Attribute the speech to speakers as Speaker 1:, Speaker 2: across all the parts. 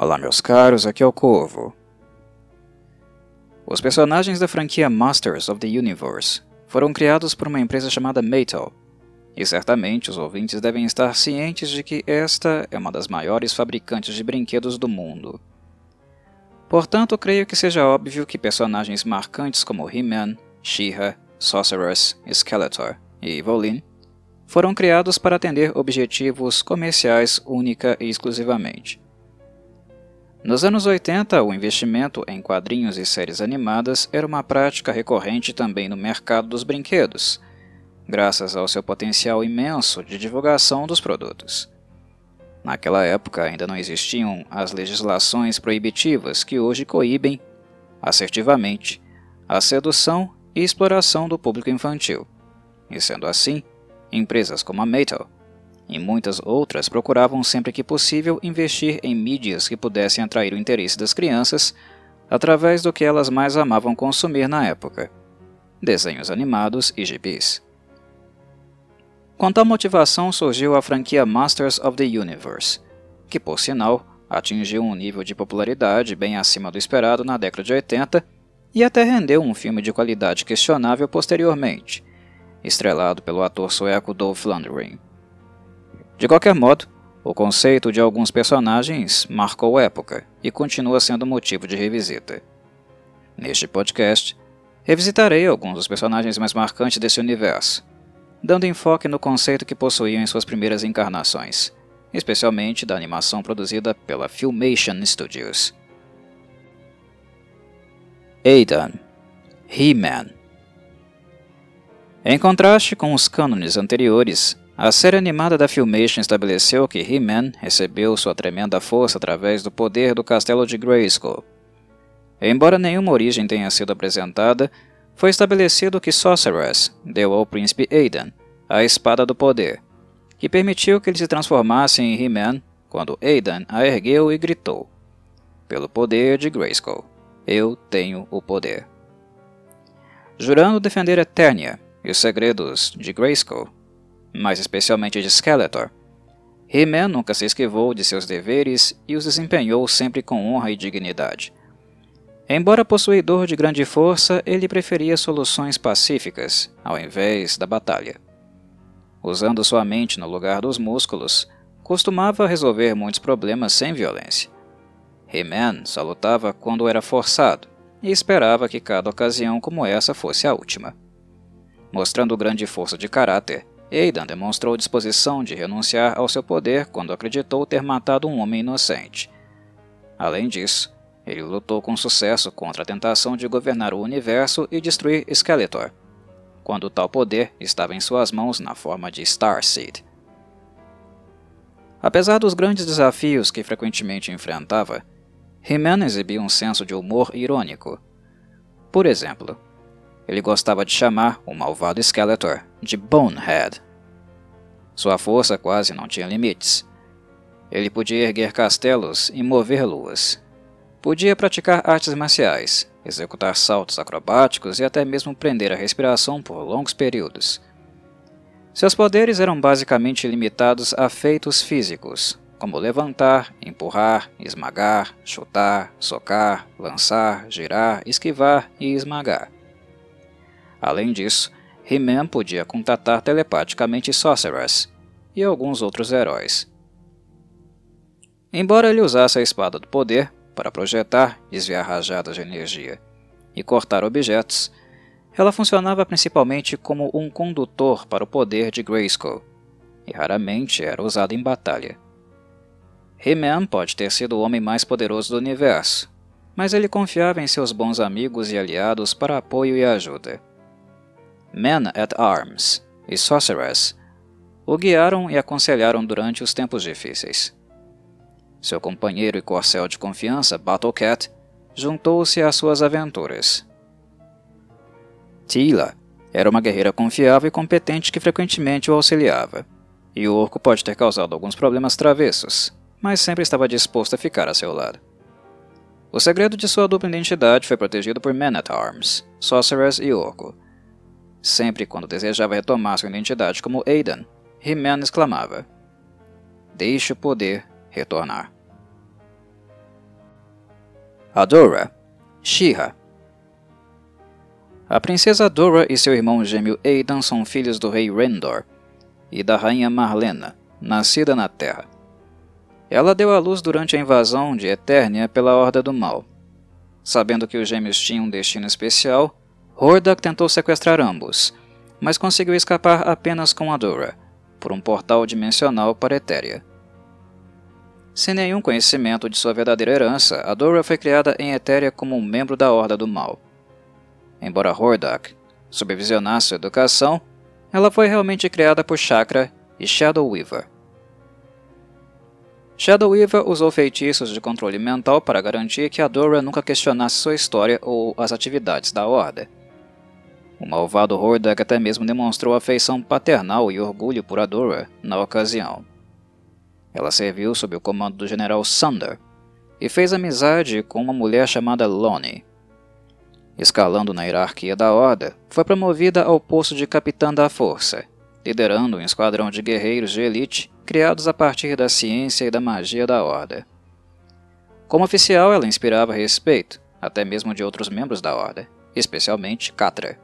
Speaker 1: Olá, meus caros, aqui é o Corvo. Os personagens da franquia Masters of the Universe foram criados por uma empresa chamada Mattel, e certamente os ouvintes devem estar cientes de que esta é uma das maiores fabricantes de brinquedos do mundo. Portanto, creio que seja óbvio que personagens marcantes como He-Man, She-Ra, Sorceress, Skeletor e Evelyn foram criados para atender objetivos comerciais única e exclusivamente. Nos anos 80, o investimento em quadrinhos e séries animadas era uma prática recorrente também no mercado dos brinquedos, graças ao seu potencial imenso de divulgação dos produtos. Naquela época ainda não existiam as legislações proibitivas que hoje coíbem, assertivamente, a sedução e exploração do público infantil. E sendo assim, empresas como a Mattel e muitas outras procuravam sempre que possível investir em mídias que pudessem atrair o interesse das crianças através do que elas mais amavam consumir na época: desenhos animados e gibis. Com tal motivação surgiu a franquia Masters of the Universe, que, por sinal, atingiu um nível de popularidade bem acima do esperado na década de 80 e até rendeu um filme de qualidade questionável posteriormente, estrelado pelo ator sueco Dolph Lundgren. De qualquer modo, o conceito de alguns personagens marcou época e continua sendo motivo de revisita. Neste podcast, revisitarei alguns dos personagens mais marcantes desse universo, dando enfoque no conceito que possuíam em suas primeiras encarnações, especialmente da animação produzida pela Filmation Studios. Aidan He-Man Em contraste com os cânones anteriores, a série animada da Filmation estabeleceu que He-Man recebeu sua tremenda força através do poder do Castelo de Grayskull. Embora nenhuma origem tenha sido apresentada, foi estabelecido que Sorceress deu ao príncipe Aidan a Espada do Poder, que permitiu que ele se transformasse em He-Man quando Aidan a ergueu e gritou: Pelo poder de Grayskull, eu tenho o poder. Jurando defender Eternia e os segredos de Grayskull, mais especialmente de Skeletor. He-Man nunca se esquivou de seus deveres e os desempenhou sempre com honra e dignidade. Embora possuidor de grande força, ele preferia soluções pacíficas, ao invés da batalha. Usando sua mente no lugar dos músculos, costumava resolver muitos problemas sem violência. He-Man só lutava quando era forçado e esperava que cada ocasião como essa fosse a última. Mostrando grande força de caráter, Aidan demonstrou disposição de renunciar ao seu poder quando acreditou ter matado um homem inocente. Além disso, ele lutou com sucesso contra a tentação de governar o universo e destruir Skeletor, quando tal poder estava em suas mãos na forma de Starseed. Apesar dos grandes desafios que frequentemente enfrentava, He-Man exibia um senso de humor irônico. Por exemplo, ele gostava de chamar o malvado Skeletor de Bonehead. Sua força quase não tinha limites. Ele podia erguer castelos e mover luas. Podia praticar artes marciais, executar saltos acrobáticos e até mesmo prender a respiração por longos períodos. Seus poderes eram basicamente limitados a feitos físicos, como levantar, empurrar, esmagar, chutar, socar, lançar, girar, esquivar e esmagar. Além disso, He-Man podia contatar telepaticamente Sorceress e alguns outros heróis. Embora ele usasse a Espada do Poder para projetar, desviar rajadas de energia e cortar objetos, ela funcionava principalmente como um condutor para o poder de Grayskull, e raramente era usada em batalha. He-Man pode ter sido o homem mais poderoso do universo, mas ele confiava em seus bons amigos e aliados para apoio e ajuda. Man at Arms e Sorceress o guiaram e aconselharam durante os tempos difíceis. Seu companheiro e corcel de confiança, Battlecat, juntou-se às suas aventuras. Tila era uma guerreira confiável e competente que frequentemente o auxiliava, e o orco pode ter causado alguns problemas travessos, mas sempre estava disposto a ficar a seu lado. O segredo de sua dupla identidade foi protegido por Men at Arms, Sorceress e Orco, Sempre quando desejava retomar sua identidade como Aidan, He-Man exclamava: Deixe o poder retornar. Adora, Shira. A princesa Adora e seu irmão gêmeo Aidan são filhos do rei Rendor e da rainha Marlena, nascida na Terra. Ela deu à luz durante a invasão de Eternia pela Horda do Mal. Sabendo que os gêmeos tinham um destino especial, Hordak tentou sequestrar ambos, mas conseguiu escapar apenas com Adora, por um portal dimensional para Etéria. Sem nenhum conhecimento de sua verdadeira herança, Adora foi criada em Etéria como um membro da Horda do Mal. Embora Hordak supervisionasse sua educação, ela foi realmente criada por Chakra e Shadow Weaver. Shadow Weaver usou feitiços de controle mental para garantir que Adora nunca questionasse sua história ou as atividades da Horda. O malvado Hordak até mesmo demonstrou afeição paternal e orgulho por Adora na ocasião. Ela serviu sob o comando do general Sunder e fez amizade com uma mulher chamada Lonnie. Escalando na hierarquia da Horda, foi promovida ao posto de capitã da força, liderando um esquadrão de guerreiros de elite criados a partir da ciência e da magia da Horda. Como oficial, ela inspirava respeito, até mesmo de outros membros da Horda, especialmente Catra.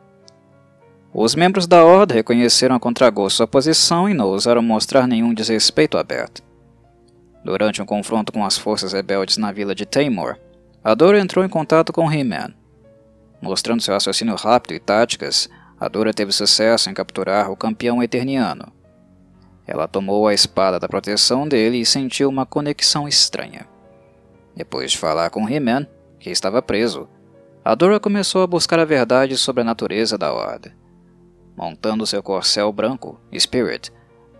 Speaker 1: Os membros da Horda reconheceram a contragosto sua posição e não ousaram mostrar nenhum desrespeito aberto. Durante um confronto com as forças rebeldes na vila de Taymor, Adora entrou em contato com He-Man. Mostrando seu raciocínio rápido e táticas, Adora teve sucesso em capturar o campeão eterniano. Ela tomou a espada da proteção dele e sentiu uma conexão estranha. Depois de falar com He-Man, que estava preso, Adora começou a buscar a verdade sobre a natureza da Horda. Montando seu corcel branco, Spirit,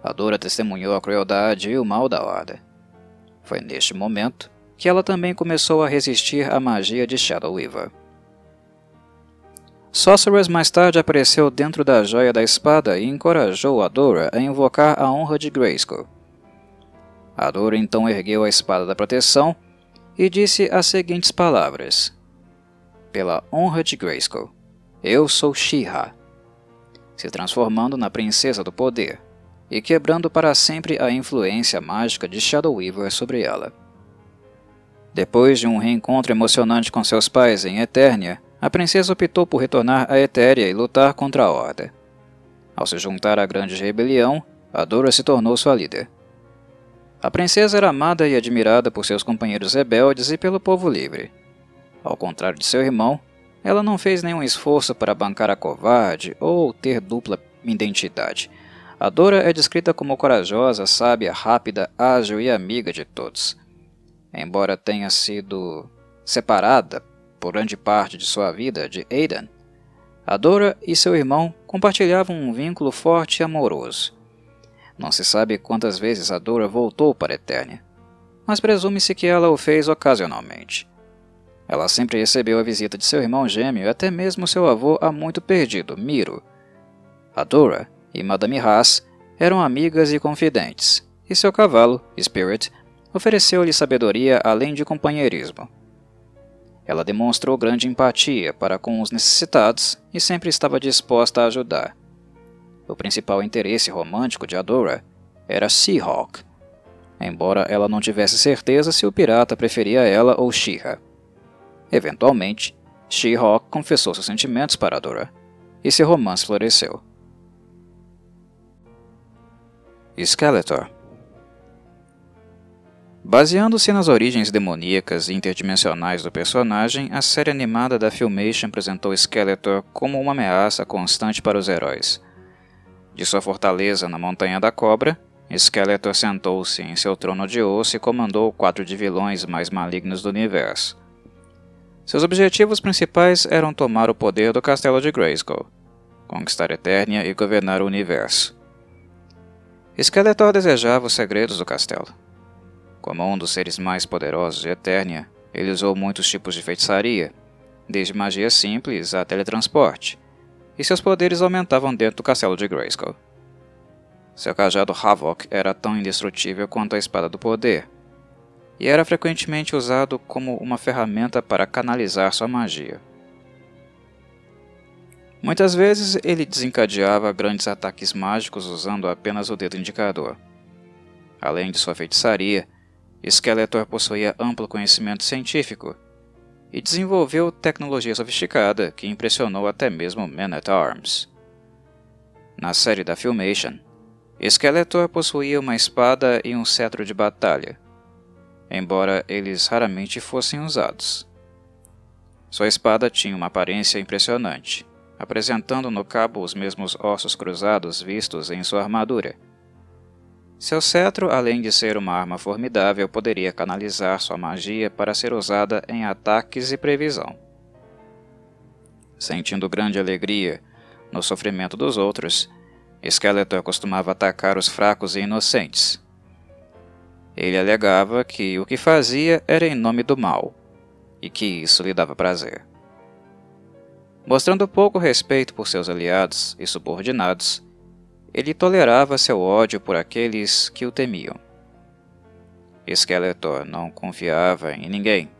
Speaker 1: Adora testemunhou a crueldade e o mal da Horda. Foi neste momento que ela também começou a resistir à magia de Shadow Weaver. Sorceress mais tarde apareceu dentro da Joia da Espada e encorajou Adora a invocar a honra de Grayskull. Adora então ergueu a Espada da Proteção e disse as seguintes palavras: Pela honra de Grayskull, eu sou She-Ra se transformando na Princesa do Poder e quebrando para sempre a influência mágica de Shadow Weaver sobre ela. Depois de um reencontro emocionante com seus pais em Eternia, a princesa optou por retornar a Etéria e lutar contra a Horda. Ao se juntar à grande rebelião, Adora se tornou sua líder. A princesa era amada e admirada por seus companheiros rebeldes e pelo povo livre. Ao contrário de seu irmão, ela não fez nenhum esforço para bancar a covarde ou ter dupla identidade. A Dora é descrita como corajosa, sábia, rápida, ágil e amiga de todos. Embora tenha sido separada por grande parte de sua vida de Aidan, a Dora e seu irmão compartilhavam um vínculo forte e amoroso. Não se sabe quantas vezes a Dora voltou para Eternia, mas presume-se que ela o fez ocasionalmente. Ela sempre recebeu a visita de seu irmão gêmeo e até mesmo seu avô há muito perdido, Miro. Adora e Madame Haas eram amigas e confidentes, e seu cavalo, Spirit, ofereceu-lhe sabedoria além de companheirismo. Ela demonstrou grande empatia para com os necessitados e sempre estava disposta a ajudar. O principal interesse romântico de Adora era Seahawk, embora ela não tivesse certeza se o pirata preferia ela ou Shira. Eventualmente, She-Hulk confessou seus sentimentos para Dora, e seu romance floresceu. Skeletor Baseando-se nas origens demoníacas e interdimensionais do personagem, a série animada da Filmation apresentou Skeletor como uma ameaça constante para os heróis. De sua fortaleza na Montanha da Cobra, Skeletor sentou-se em seu trono de osso e comandou quatro de vilões mais malignos do universo. Seus objetivos principais eram tomar o poder do Castelo de Grayskull, conquistar Eternia e governar o universo. Skeletor desejava os segredos do castelo. Como um dos seres mais poderosos de Eternia, ele usou muitos tipos de feitiçaria, desde magia simples a teletransporte, e seus poderes aumentavam dentro do castelo de Grayskull. Seu cajado Havok era tão indestrutível quanto a Espada do Poder, e era frequentemente usado como uma ferramenta para canalizar sua magia. Muitas vezes ele desencadeava grandes ataques mágicos usando apenas o dedo indicador. Além de sua feitiçaria, Skeletor possuía amplo conhecimento científico e desenvolveu tecnologia sofisticada que impressionou até mesmo Man at Arms. Na série da Filmation, Skeletor possuía uma espada e um cetro de batalha, embora eles raramente fossem usados. Sua espada tinha uma aparência impressionante, apresentando no cabo os mesmos ossos cruzados vistos em sua armadura. Seu cetro, além de ser uma arma formidável, poderia canalizar sua magia para ser usada em ataques e previsão. Sentindo grande alegria no sofrimento dos outros, Skeletor costumava atacar os fracos e inocentes. Ele alegava que o que fazia era em nome do mal, e que isso lhe dava prazer. Mostrando pouco respeito por seus aliados e subordinados, ele tolerava seu ódio por aqueles que o temiam. Skeletor não confiava em ninguém.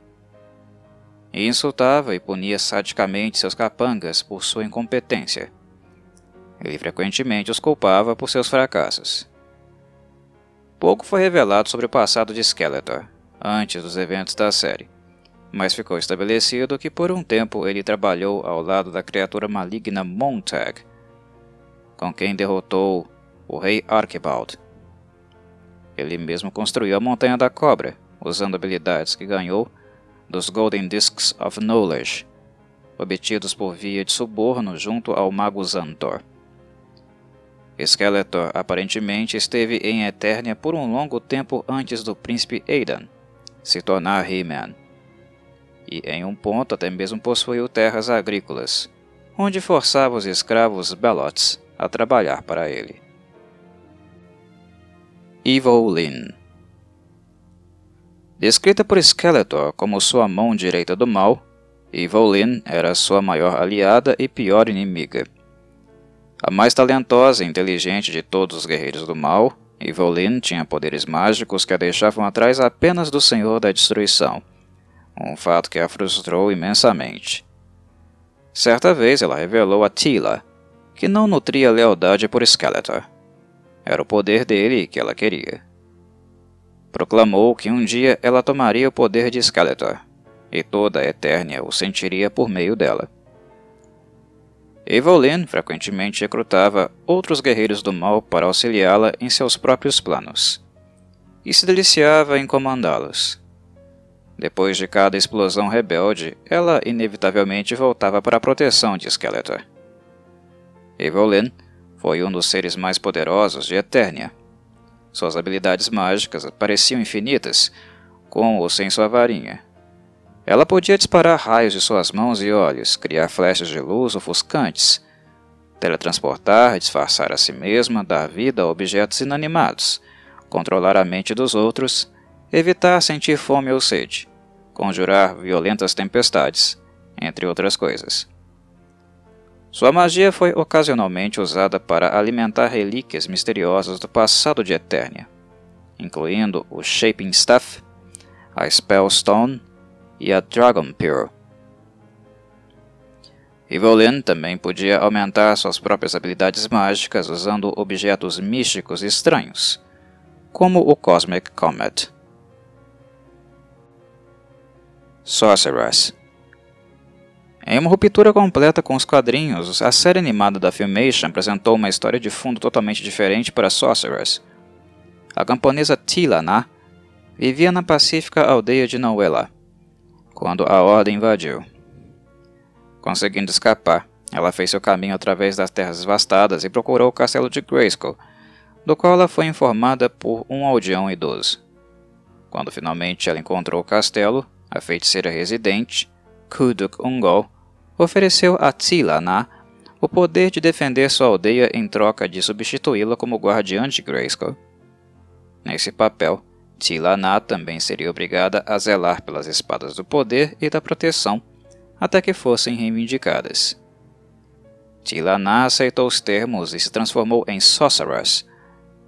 Speaker 1: E insultava e punia sadicamente seus capangas por sua incompetência. Ele frequentemente os culpava por seus fracassos. Pouco foi revelado sobre o passado de Skeletor, antes dos eventos da série mas ficou estabelecido que por um tempo ele trabalhou ao lado da criatura maligna Montag, com quem derrotou o rei Archibald. Ele mesmo construiu a Montanha da Cobra, usando habilidades que ganhou dos Golden Discs of Knowledge, obtidos por via de suborno junto ao mago Xantor. Skeletor aparentemente esteve em Eternia por um longo tempo antes do príncipe Aidan se tornar He-Man e em um ponto até mesmo possuiu terras agrícolas, onde forçava os escravos Belots a trabalhar para ele. Evil Lyn Descrita por Skeletor como sua mão direita do mal, Evil era sua maior aliada e pior inimiga. A mais talentosa e inteligente de todos os guerreiros do mal, Evil Lyn tinha poderes mágicos que a deixavam atrás apenas do Senhor da Destruição – um fato que a frustrou imensamente. Certa vez ela revelou a Tila que não nutria lealdade por Skeletor. Era o poder dele que ela queria. Proclamou que um dia ela tomaria o poder de Skeletor, e toda a Eternia o sentiria por meio dela. Evelyn frequentemente recrutava outros guerreiros do mal para auxiliá-la em seus próprios planos, e se deliciava em comandá-los. Depois de cada explosão rebelde, ela inevitavelmente voltava para a proteção de Skeletor. Evelyn foi um dos seres mais poderosos de Eternia. Suas habilidades mágicas pareciam infinitas, com ou sem sua varinha. Ela podia disparar raios de suas mãos e olhos, criar flechas de luz ofuscantes, teletransportar, disfarçar a si mesma, dar vida a objetos inanimados, controlar a mente dos outros evitar sentir fome ou sede, conjurar violentas tempestades, entre outras coisas. Sua magia foi ocasionalmente usada para alimentar relíquias misteriosas do passado de Eternia, incluindo o Shaping Staff, a Spellstone e a Dragon Pearl. Evelyn também podia aumentar suas próprias habilidades mágicas usando objetos místicos estranhos, como o Cosmic Comet. Sorceress. Em uma ruptura completa com os quadrinhos, a série animada da Filmation apresentou uma história de fundo totalmente diferente para Sorceress. A camponesa Tila Na vivia na pacífica aldeia de Nauela, quando a Ordem invadiu. Conseguindo escapar, ela fez seu caminho através das terras devastadas e procurou o castelo de Grayskull, do qual ela foi informada por um aldeão idoso. Quando finalmente ela encontrou o castelo, a feiticeira residente, Kuduk Ungol, ofereceu a Tila-Na o poder de defender sua aldeia em troca de substituí-la como guardiã de Grayskull. Nesse papel, Tila-Na também seria obrigada a zelar pelas espadas do poder e da proteção até que fossem reivindicadas. Tila-Na aceitou os termos e se transformou em Sorceress,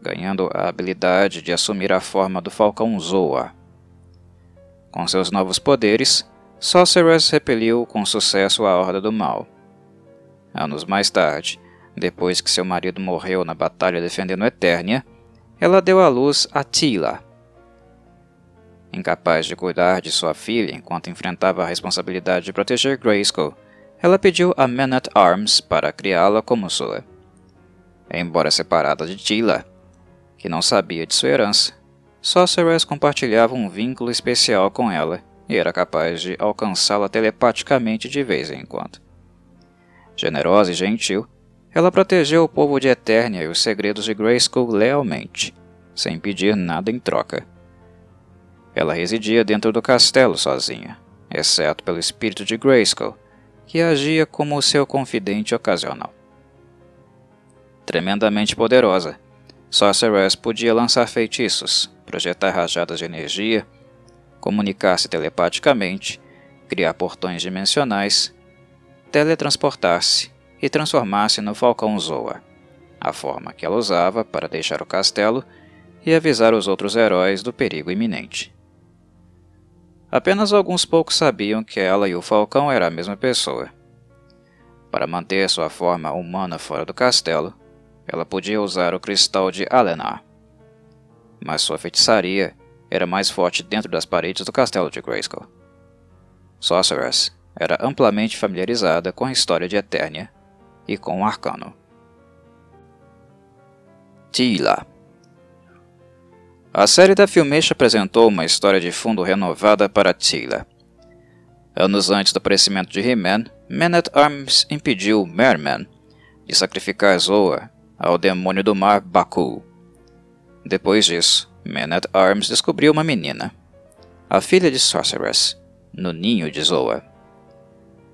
Speaker 1: ganhando a habilidade de assumir a forma do Falcão Zoa. Com seus novos poderes, Sorceress repeliu com sucesso a Horda do Mal. Anos mais tarde, depois que seu marido morreu na batalha defendendo Eternia, ela deu à luz a Tila. Incapaz de cuidar de sua filha enquanto enfrentava a responsabilidade de proteger Grayskull, ela pediu a Man-at-Arms para criá-la como sua. Embora separada de Tila, que não sabia de sua herança, Sorceress compartilhava um vínculo especial com ela e era capaz de alcançá-la telepaticamente de vez em quando. Generosa e gentil, ela protegeu o povo de Eternia e os segredos de Grayskull lealmente, sem pedir nada em troca. Ela residia dentro do castelo sozinha, exceto pelo espírito de Grayskull, que agia como seu confidente ocasional. Tremendamente poderosa, Sorceress podia lançar feitiços, projetar rajadas de energia comunicar-se telepaticamente, criar portões dimensionais, teletransportar-se e transformar-se no Falcão Zoa, a forma que ela usava para deixar o castelo e avisar os outros heróis do perigo iminente. Apenas alguns poucos sabiam que ela e o Falcão eram a mesma pessoa. Para manter sua forma humana fora do castelo, ela podia usar o cristal de Alenar. Mas sua feitiçaria era mais forte dentro das paredes do castelo de Grayskull. Sorceress era amplamente familiarizada com a história de Eternia e com o arcano. Tila A série da Filmation apresentou uma história de fundo renovada para Tila. Anos antes do aparecimento de He-Man, Man-at-Arms impediu Merman de sacrificar Zoa ao demônio do mar Baku. Depois disso, Man-at-Arms descobriu uma menina, a filha de Sorceress, no ninho de Zoa.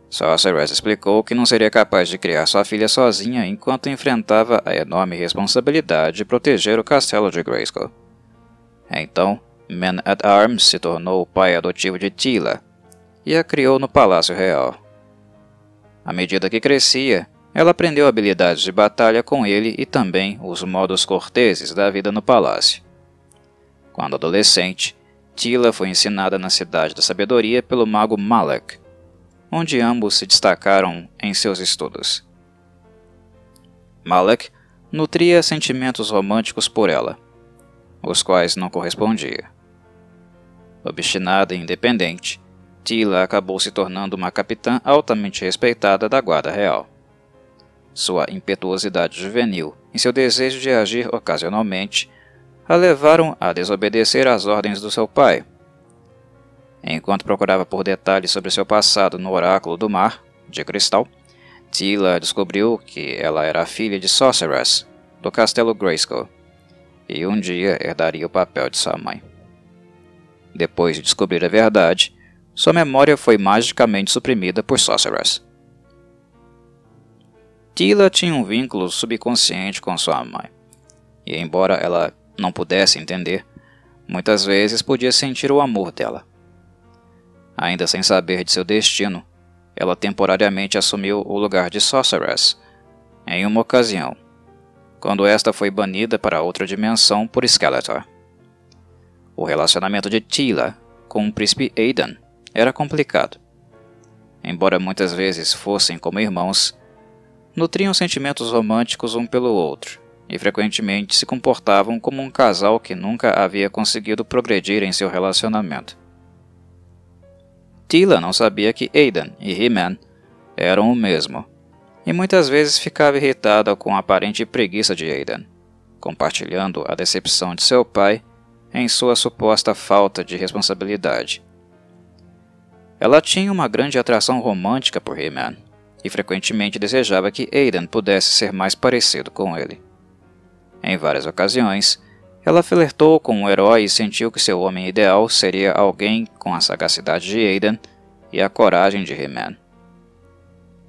Speaker 1: Sorceress explicou que não seria capaz de criar sua filha sozinha enquanto enfrentava a enorme responsabilidade de proteger o castelo de Grayskull. Então, Man-at-Arms se tornou o pai adotivo de Tila e a criou no Palácio Real. À medida que crescia, ela aprendeu habilidades de batalha com ele e também os modos corteses da vida no palácio. Quando adolescente, Tila foi ensinada na Cidade da Sabedoria pelo mago Malek, onde ambos se destacaram em seus estudos. Malek nutria sentimentos românticos por ela, os quais não correspondia. Obstinada e independente, Tila acabou se tornando uma capitã altamente respeitada da Guarda Real. Sua impetuosidade juvenil e seu desejo de agir ocasionalmente a levaram a desobedecer às ordens do seu pai. Enquanto procurava por detalhes sobre seu passado no Oráculo do Mar, de cristal, Tila descobriu que ela era filha de Sorceress, do Castelo Grayskull, e um dia herdaria o papel de sua mãe. Depois de descobrir a verdade, sua memória foi magicamente suprimida por Sorceress. Tila tinha um vínculo subconsciente com sua mãe, e embora ela não pudesse entender, muitas vezes podia sentir o amor dela. Ainda sem saber de seu destino, ela temporariamente assumiu o lugar de Sorceress em uma ocasião, quando esta foi banida para outra dimensão por Skeletor. O relacionamento de Tila com o príncipe Aidan era complicado. Embora muitas vezes fossem como irmãos, nutriam sentimentos românticos um pelo outro e frequentemente se comportavam como um casal que nunca havia conseguido progredir em seu relacionamento. Tila não sabia que Aidan e He-Man eram o mesmo, e muitas vezes ficava irritada com a aparente preguiça de Aidan, compartilhando a decepção de seu pai em sua suposta falta de responsabilidade. Ela tinha uma grande atração romântica por He-Man, e frequentemente desejava que Aidan pudesse ser mais parecido com ele. Em várias ocasiões, ela flertou com um herói e sentiu que seu homem ideal seria alguém com a sagacidade de Aiden e a coragem de He-Man.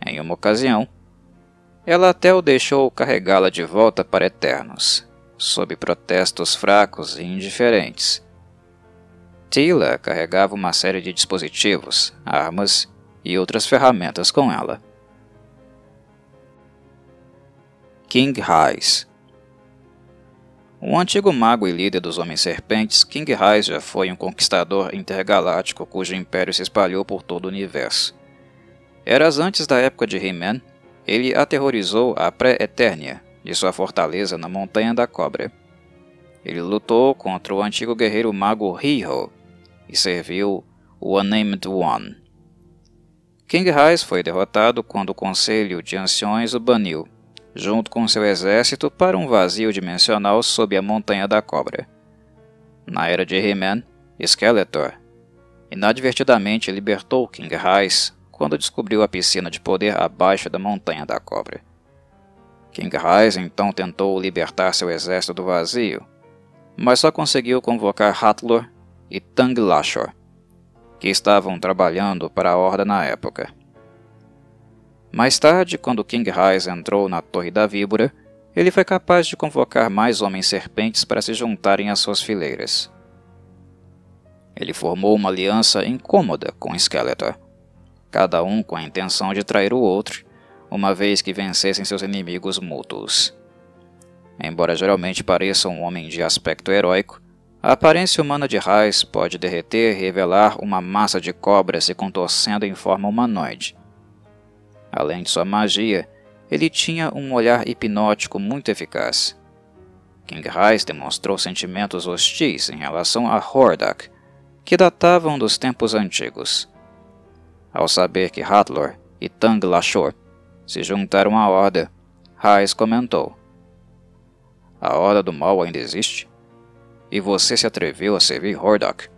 Speaker 1: Em uma ocasião, ela até o deixou carregá-la de volta para Eternos, sob protestos fracos e indiferentes. Tila carregava uma série de dispositivos, armas e outras ferramentas com ela. King Highs o antigo mago e líder dos Homens-Serpentes, King Raiz já foi um conquistador intergaláctico cujo império se espalhou por todo o universo. Eras antes da época de He-Man, ele aterrorizou a Pré-Eternia de sua fortaleza na Montanha da Cobra. Ele lutou contra o antigo guerreiro mago Riho e serviu o Unnamed One. King Raiz foi derrotado quando o Conselho de Anciões o baniu, junto com seu exército, para um vazio dimensional sob a Montanha da Cobra. Na era de He-Man, Skeletor inadvertidamente libertou King Raiz quando descobriu a piscina de poder abaixo da Montanha da Cobra. King Raiz então tentou libertar seu exército do vazio, mas só conseguiu convocar Hatlor e Tang Lashor, que estavam trabalhando para a Horda na época. Mais tarde, quando King Raiz entrou na Torre da Víbora, ele foi capaz de convocar mais homens-serpentes para se juntarem às suas fileiras. Ele formou uma aliança incômoda com Skeletor, cada um com a intenção de trair o outro, uma vez que vencessem seus inimigos mútuos. Embora geralmente pareça um homem de aspecto heróico, a aparência humana de Raiz pode derreter e revelar uma massa de cobra se contorcendo em forma humanoide. Além de sua magia, ele tinha um olhar hipnótico muito eficaz. King Raiz demonstrou sentimentos hostis em relação a Hordak, que datavam dos tempos antigos. Ao saber que Hatlor e Tang Lashor se juntaram à Horda, Raiz comentou: A Horda do Mal ainda existe? E você se atreveu a servir Hordak?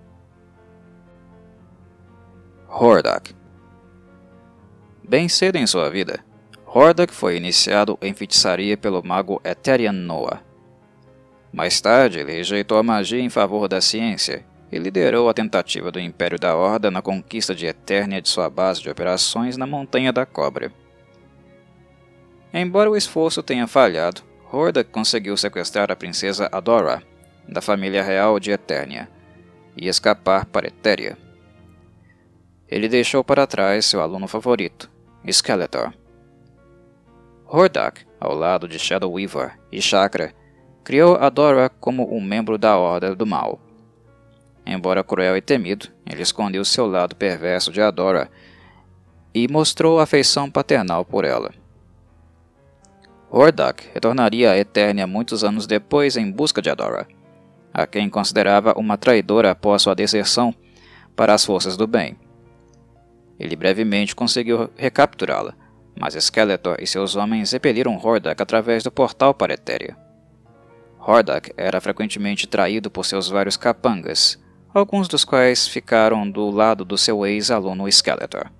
Speaker 1: Hordak Bem cedo em sua vida, Hordak foi iniciado em feitiçaria pelo mago Eterian Noah. Mais tarde, ele rejeitou a magia em favor da ciência e liderou a tentativa do Império da Horda na conquista de Eternia de sua base de operações na Montanha da Cobra. Embora o esforço tenha falhado, Hordak conseguiu sequestrar a princesa Adora, da família real de Eternia, e escapar para Etéria. Ele deixou para trás seu aluno favorito, Skeletor. Hordak, ao lado de Shadow Weaver e Chakra, criou Adora como um membro da Horda do Mal. Embora cruel e temido, ele escondeu seu lado perverso de Adora e mostrou afeição paternal por ela. Hordak retornaria a Eternia muitos anos depois em busca de Adora, a quem considerava uma traidora após sua deserção para as forças do bem. Ele brevemente conseguiu recapturá-la, mas Skeletor e seus homens repeliram Hordak através do portal para Etéria. Hordak era frequentemente traído por seus vários capangas, alguns dos quais ficaram do lado do seu ex-aluno Skeletor.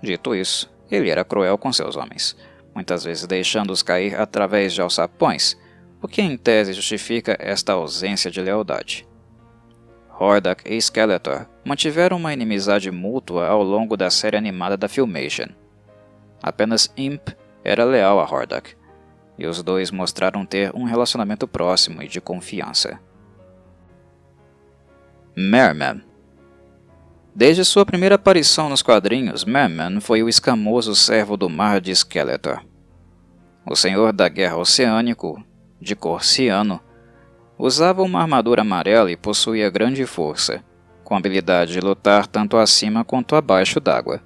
Speaker 1: Dito isso, ele era cruel com seus homens, muitas vezes deixando-os cair através de alçapões, o que em tese justifica esta ausência de lealdade. Hordak e Skeletor mantiveram uma inimizade mútua ao longo da série animada da Filmation. Apenas Imp era leal a Hordak, e os dois mostraram ter um relacionamento próximo e de confiança. Merman Desde sua primeira aparição nos quadrinhos, Merman foi o escamoso servo do mar de Skeletor. O Senhor da Guerra Oceânico de cor ciano, usava uma armadura amarela e possuía grande força, com habilidade de lutar tanto acima quanto abaixo d'água.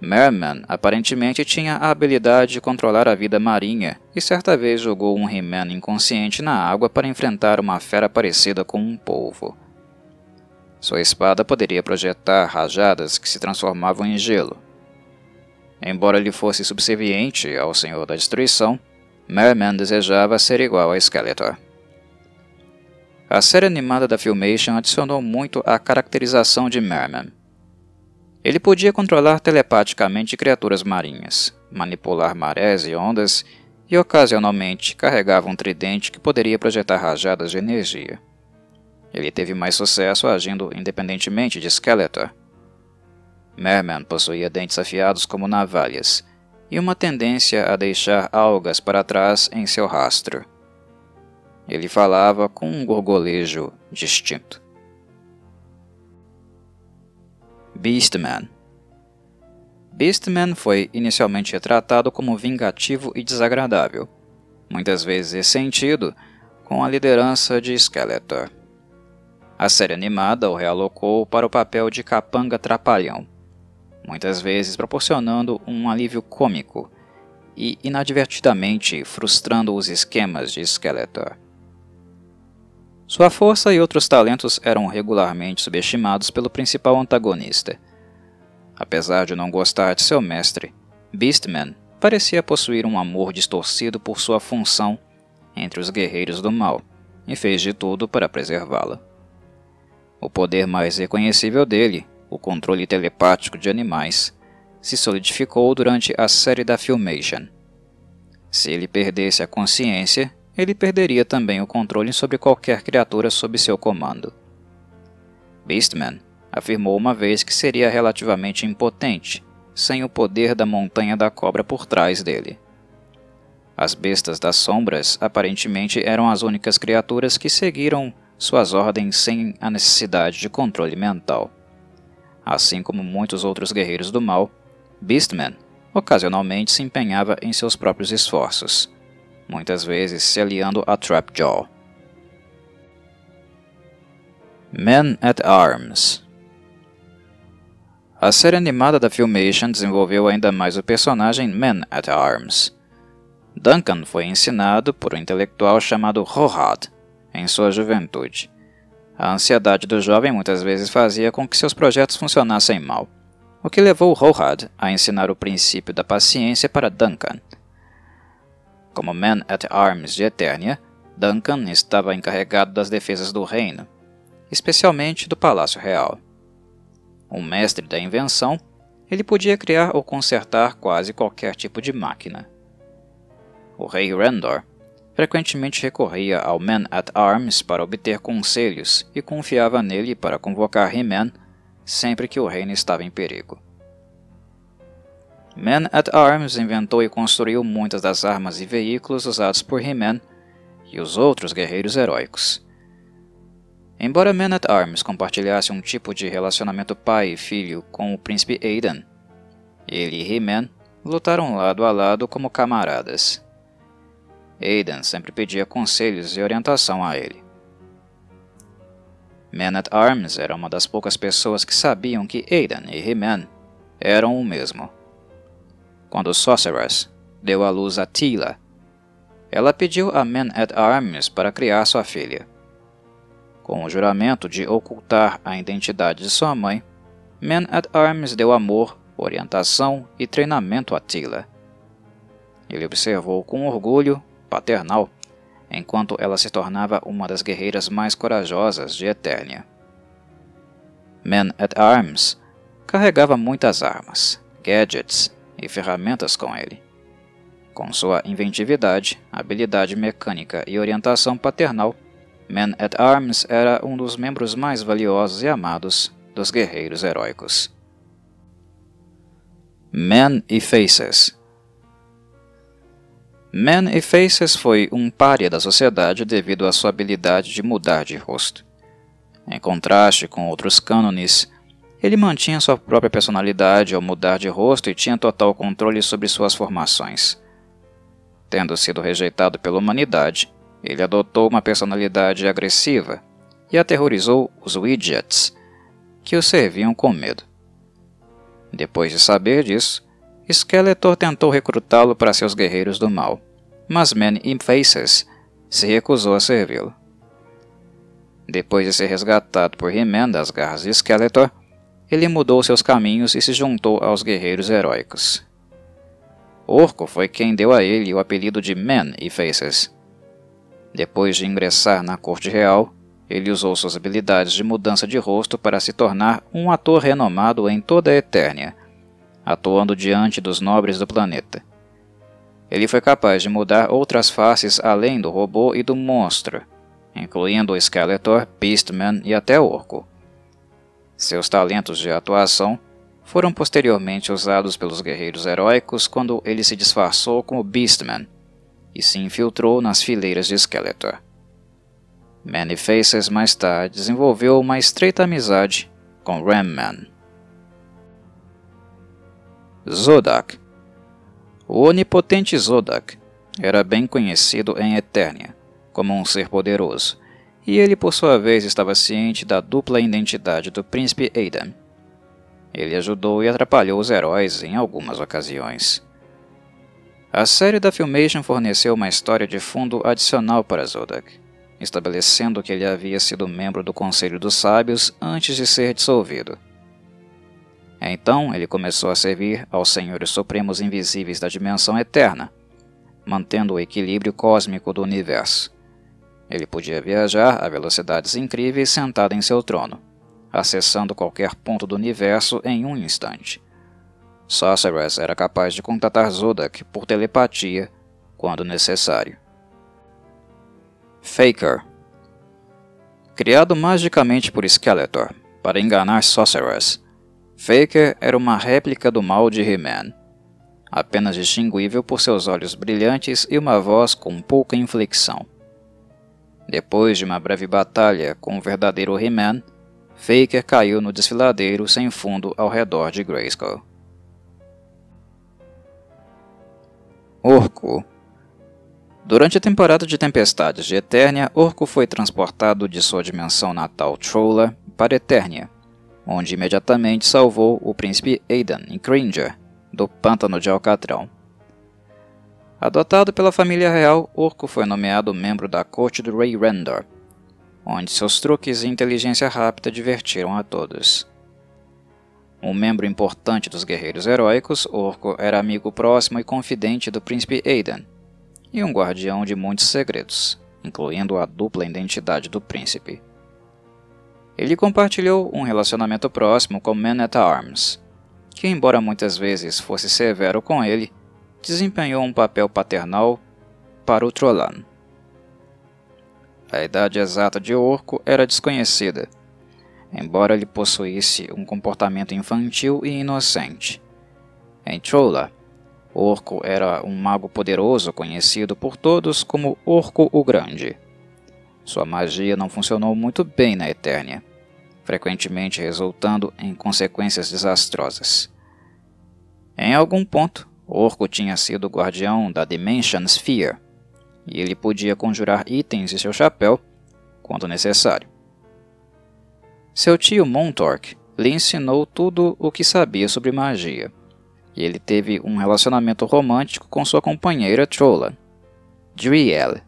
Speaker 1: Merman aparentemente tinha a habilidade de controlar a vida marinha e certa vez jogou um He-Man inconsciente na água para enfrentar uma fera parecida com um polvo. Sua espada poderia projetar rajadas que se transformavam em gelo. Embora ele fosse subserviente ao Senhor da Destruição, Merman desejava ser igual a Skeletor. A série animada da Filmation adicionou muito à caracterização de Merman. Ele podia controlar telepaticamente criaturas marinhas, manipular marés e ondas e ocasionalmente carregava um tridente que poderia projetar rajadas de energia. Ele teve mais sucesso agindo independentemente de Skeletor. Merman possuía dentes afiados como navalhas e uma tendência a deixar algas para trás em seu rastro. Ele falava com um gorgolejo distinto. Beastman Beastman foi inicialmente retratado como vingativo e desagradável, muitas vezes ressentido com a liderança de Skeletor. A série animada o realocou para o papel de capanga trapalhão, muitas vezes proporcionando um alívio cômico e inadvertidamente frustrando os esquemas de Skeletor. Sua força e outros talentos eram regularmente subestimados pelo principal antagonista. Apesar de não gostar de seu mestre, Beastman parecia possuir um amor distorcido por sua função entre os guerreiros do mal e fez de tudo para preservá-la. O poder mais reconhecível dele, o controle telepático de animais, se solidificou durante a série da Filmation. Se ele perdesse a consciência, ele perderia também o controle sobre qualquer criatura sob seu comando. Beastman afirmou uma vez que seria relativamente impotente sem o poder da montanha da cobra por trás dele. As bestas das sombras aparentemente eram as únicas criaturas que seguiram suas ordens sem a necessidade de controle mental. Assim como muitos outros guerreiros do mal, Beastman ocasionalmente se empenhava em seus próprios esforços, muitas vezes se aliando a Trapjaw. Men at Arms A série animada da Filmation desenvolveu ainda mais o personagem Men at Arms. Duncan foi ensinado por um intelectual chamado Rohad em sua juventude. A ansiedade do jovem muitas vezes fazia com que seus projetos funcionassem mal, o que levou Rohad a ensinar o princípio da paciência para Duncan – como Man at Arms de Eternia, Duncan estava encarregado das defesas do reino, especialmente do Palácio Real. Um mestre da invenção, ele podia criar ou consertar quase qualquer tipo de máquina. O rei Rendor frequentemente recorria ao Man at Arms para obter conselhos e confiava nele para convocar He-Man sempre que o reino estava em perigo. Man at Arms inventou e construiu muitas das armas e veículos usados por He-Man e os outros guerreiros heróicos. Embora Man at Arms compartilhasse um tipo de relacionamento pai e filho com o príncipe Aidan, ele e He-Man lutaram lado a lado como camaradas. Aidan sempre pedia conselhos e orientação a ele. Man at Arms era uma das poucas pessoas que sabiam que Aidan e He-Man eram o mesmo. Quando Sorceress deu à luz a Tila, ela pediu a Men at Arms para criar sua filha. Com o juramento de ocultar a identidade de sua mãe, Men at Arms deu amor, orientação e treinamento a Tila. Ele observou com orgulho paternal enquanto ela se tornava uma das guerreiras mais corajosas de Eternia. Men at Arms carregava muitas armas, gadgets e ferramentas com ele. Com sua inventividade, habilidade mecânica e orientação paternal, Man at Arms era um dos membros mais valiosos e amados dos guerreiros heróicos. Man e Faces Man e Faces foi um pária da sociedade devido à sua habilidade de mudar de rosto. Em contraste com outros cânones, ele mantinha sua própria personalidade ao mudar de rosto e tinha total controle sobre suas formações. Tendo sido rejeitado pela humanidade, ele adotou uma personalidade agressiva e aterrorizou os Widgets, que o serviam com medo. Depois de saber disso, Skeletor tentou recrutá-lo para seus guerreiros do mal, mas Man in Faces se recusou a servi-lo. Depois de ser resgatado por He-Man das garras de Skeletor, ele mudou seus caminhos e se juntou aos guerreiros heróicos. Orco foi quem deu a ele o apelido de Man e Faces. Depois de ingressar na corte real, ele usou suas habilidades de mudança de rosto para se tornar um ator renomado em toda a Eternia, atuando diante dos nobres do planeta. Ele foi capaz de mudar outras faces além do robô e do monstro, incluindo o Skeletor, Beastman e até Orco. Seus talentos de atuação foram posteriormente usados pelos guerreiros heróicos quando ele se disfarçou como Beastman e se infiltrou nas fileiras de Skeletor. Many Faces mais tarde desenvolveu uma estreita amizade com Ramman. Zodak O onipotente Zodak era bem conhecido em Eternia como um ser poderoso e ele por sua vez estava ciente da dupla identidade do príncipe Aidan. Ele ajudou e atrapalhou os heróis em algumas ocasiões. A série da Filmation forneceu uma história de fundo adicional para Zodak, estabelecendo que ele havia sido membro do Conselho dos Sábios antes de ser dissolvido. Então ele começou a servir aos Senhores Supremos Invisíveis da Dimensão Eterna, mantendo o equilíbrio cósmico do universo. Ele podia viajar a velocidades incríveis sentado em seu trono, acessando qualquer ponto do universo em um instante. Sorceress era capaz de contatar Zodak por telepatia quando necessário. Faker Criado magicamente por Skeletor para enganar Sorceress, Faker era uma réplica do mal de He-Man, apenas distinguível por seus olhos brilhantes e uma voz com pouca inflexão. Depois de uma breve batalha com o verdadeiro He-Man, Faker caiu no desfiladeiro sem fundo ao redor de Grayskull. Orco Durante a temporada de tempestades de Eternia, Orco foi transportado de sua dimensão natal Trolla para Eternia, onde imediatamente salvou o príncipe Aidan e Cringer do pântano de Alcatrão. Adotado pela família real, Orco foi nomeado membro da corte do Rei Rendor, onde seus truques e inteligência rápida divertiram a todos. Um membro importante dos guerreiros heróicos, Orco era amigo próximo e confidente do príncipe Aidan, e um guardião de muitos segredos, incluindo a dupla identidade do príncipe. Ele compartilhou um relacionamento próximo com Man-at-Arms, que, embora muitas vezes fosse severo com ele, desempenhou um papel paternal para o Trollan. A idade exata de Orco era desconhecida, embora ele possuísse um comportamento infantil e inocente. Em Trolla, Orco era um mago poderoso conhecido por todos como Orco o Grande. Sua magia não funcionou muito bem na Eternia, frequentemente resultando em consequências desastrosas. Em algum ponto, Orco tinha sido guardião da Dimension Sphere, e ele podia conjurar itens de seu chapéu quando necessário. Seu tio Montork lhe ensinou tudo o que sabia sobre magia, e ele teve um relacionamento romântico com sua companheira Trollan, Driel.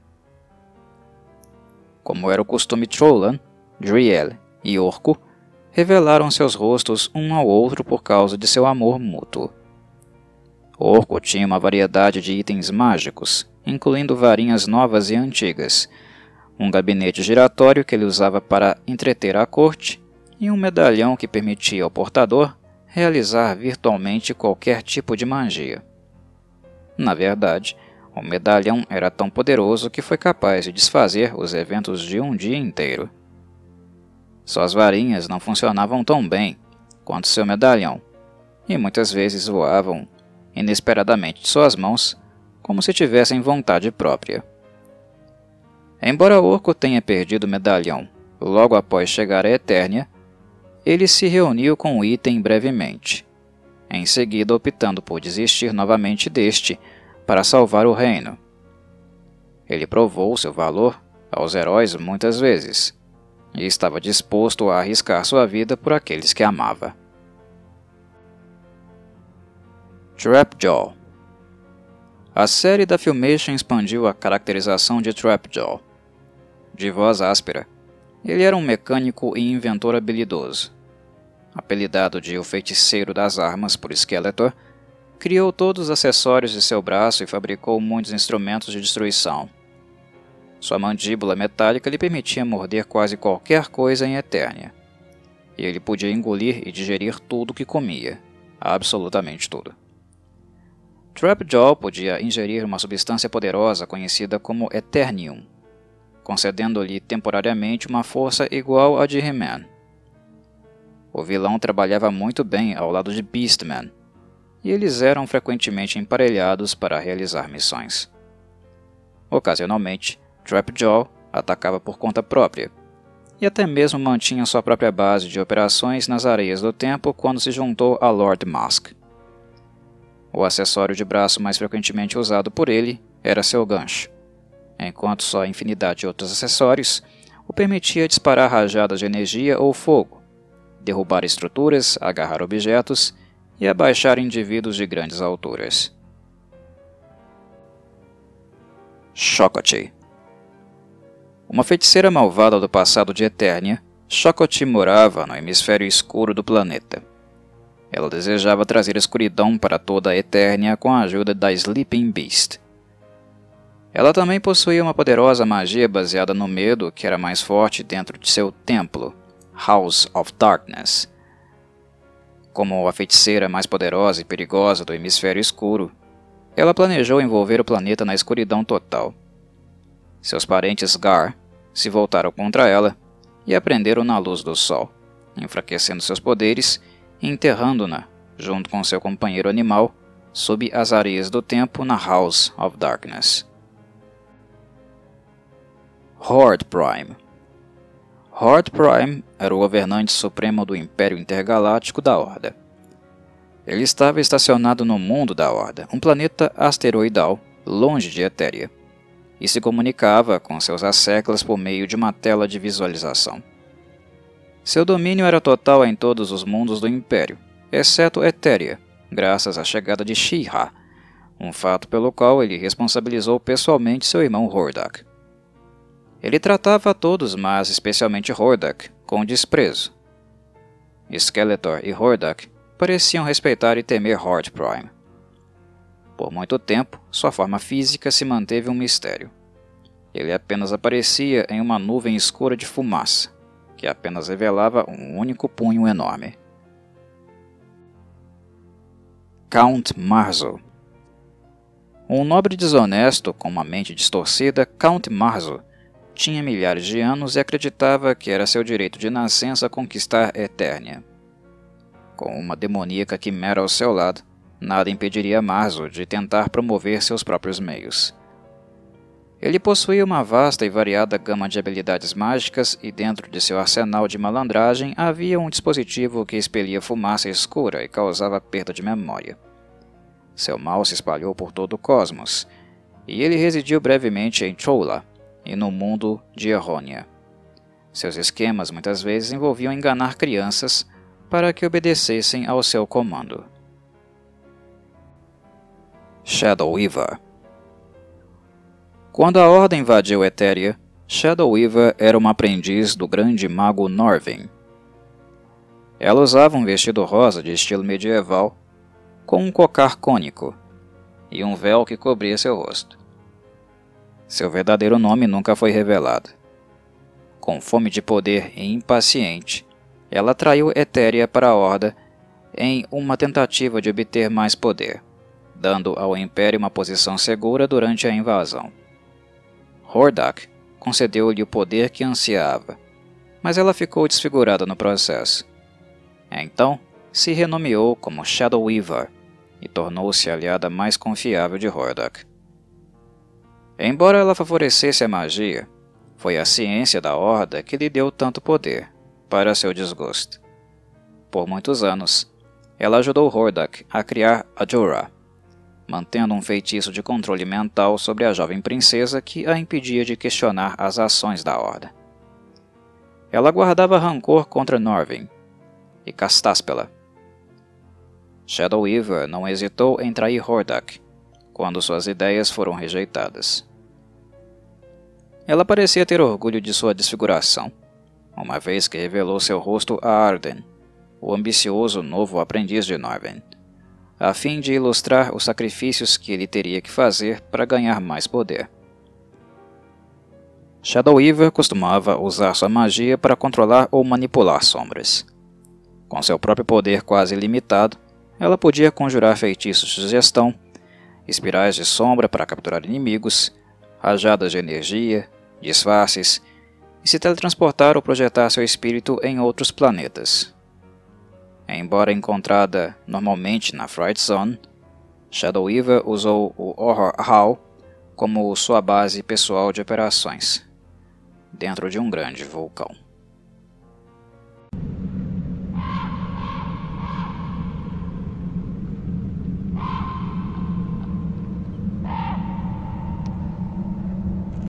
Speaker 1: Como era o costume Trollan, Driel e Orco revelaram seus rostos um ao outro por causa de seu amor mútuo. Orco tinha uma variedade de itens mágicos, incluindo varinhas novas e antigas, um gabinete giratório que ele usava para entreter a corte e um medalhão que permitia ao portador realizar virtualmente qualquer tipo de magia. Na verdade, o medalhão era tão poderoso que foi capaz de desfazer os eventos de um dia inteiro. Suas varinhas não funcionavam tão bem quanto seu medalhão, e muitas vezes voavam inesperadamente de suas mãos como se tivessem vontade própria. Embora Orco tenha perdido o medalhão logo após chegar a Eternia, ele se reuniu com o item brevemente, em seguida optando por desistir novamente deste para salvar o reino. Ele provou seu valor aos heróis muitas vezes e estava disposto a arriscar sua vida por aqueles que amava. Trapjaw A série da Filmation expandiu a caracterização de Trapjaw. De voz áspera, ele era um mecânico e inventor habilidoso. Apelidado de O Feiticeiro das Armas por Skeletor, criou todos os acessórios de seu braço e fabricou muitos instrumentos de destruição. Sua mandíbula metálica lhe permitia morder quase qualquer coisa em Eternia. E ele podia engolir e digerir tudo o que comia, absolutamente tudo. Trapjaw podia ingerir uma substância poderosa conhecida como Eternium, concedendo-lhe temporariamente uma força igual à de He-Man. O vilão trabalhava muito bem ao lado de Beastman, e eles eram frequentemente emparelhados para realizar missões. Ocasionalmente, Trapjaw atacava por conta própria, e até mesmo mantinha sua própria base de operações nas areias do tempo quando se juntou a Lord Mask. O acessório de braço mais frequentemente usado por ele era seu gancho enquanto sua infinidade de outros acessórios o permitia disparar rajadas de energia ou fogo, derrubar estruturas, agarrar objetos e abaixar indivíduos de grandes alturas. Shokoti Uma feiticeira malvada do passado de Eternia, Shokoti morava no hemisfério escuro do planeta. Ela desejava trazer escuridão para toda a Eternia com a ajuda da Sleeping Beast. Ela também possuía uma poderosa magia baseada no medo que era mais forte dentro de seu templo, House of Darkness. Como a feiticeira mais poderosa e perigosa do hemisfério escuro, ela planejou envolver o planeta na escuridão total. Seus parentes Gar se voltaram contra ela e a prenderam na luz do sol, enfraquecendo seus poderes e enterrando-na, junto com seu companheiro animal, sob as areias do tempo na House of Darkness. Horde Prime Horde Prime era o governante supremo do Império Intergaláctico da Horda. Ele estava estacionado no mundo da Horda, um planeta asteroidal longe de Etéria, e se comunicava com seus asseclas por meio de uma tela de visualização. Seu domínio era total em todos os mundos do Império, exceto Etéria, graças à chegada de She-Ra, um fato pelo qual ele responsabilizou pessoalmente seu irmão Hordak. Ele tratava a todos, mas especialmente Hordak, com desprezo. Skeletor e Hordak pareciam respeitar e temer Horde Prime. Por muito tempo, sua forma física se manteve um mistério. Ele apenas aparecia em uma nuvem escura de fumaça, que apenas revelava um único punho enorme. Count Marzo Um nobre desonesto com uma mente distorcida, Count Marzo tinha milhares de anos e acreditava que era seu direito de nascença conquistar Eternia. Com uma demoníaca quimera ao seu lado, nada impediria Marzo de tentar promover seus próprios meios. Ele possuía uma vasta e variada gama de habilidades mágicas e dentro de seu arsenal de malandragem havia um dispositivo que expelia fumaça escura e causava perda de memória. Seu mal se espalhou por todo o cosmos, e ele residiu brevemente em Chola, e no mundo de Errônia. Seus esquemas muitas vezes envolviam enganar crianças para que obedecessem ao seu comando. Shadow Weaver Quando a Ordem invadiu Etéria, Shadow Weaver era uma aprendiz do grande mago Norvin. Ela usava um vestido rosa de estilo medieval, com um cocar cônico e um véu que cobria seu rosto. Seu verdadeiro nome nunca foi revelado. Com fome de poder e impaciente, ela traiu Etéria para a Horda em uma tentativa de obter mais poder, dando ao Império uma posição segura durante a invasão. Hordak concedeu-lhe o poder que ansiava, mas ela ficou desfigurada no processo. Então, se renomeou como Shadow Weaver e tornou-se a aliada mais confiável de Hordak. Embora ela favorecesse a magia, foi a ciência da Horda que lhe deu tanto poder, para seu desgosto. Por muitos anos, ela ajudou Hordak a criar a Jorah, mantendo um feitiço de controle mental sobre a jovem princesa que a impedia de questionar as ações da Horda. Ela guardava rancor contra Norvin e Castaspela. Shadow Weaver não hesitou em trair Hordak quando suas ideias foram rejeitadas. Ela parecia ter orgulho de sua desfiguração, uma vez que revelou seu rosto a Arden, o ambicioso novo aprendiz de Norven, a fim de ilustrar os sacrifícios que ele teria que fazer para ganhar mais poder. Shadow Weaver costumava usar sua magia para controlar ou manipular sombras. Com seu próprio poder quase ilimitado, ela podia conjurar feitiços de gestão, espirais de sombra para capturar inimigos rajadas de energia, disfarces, e se teletransportar ou projetar seu espírito em outros planetas. Embora encontrada normalmente na Fright Zone, Shadow Weaver usou o Horror Hall como sua base pessoal de operações, dentro de um grande vulcão.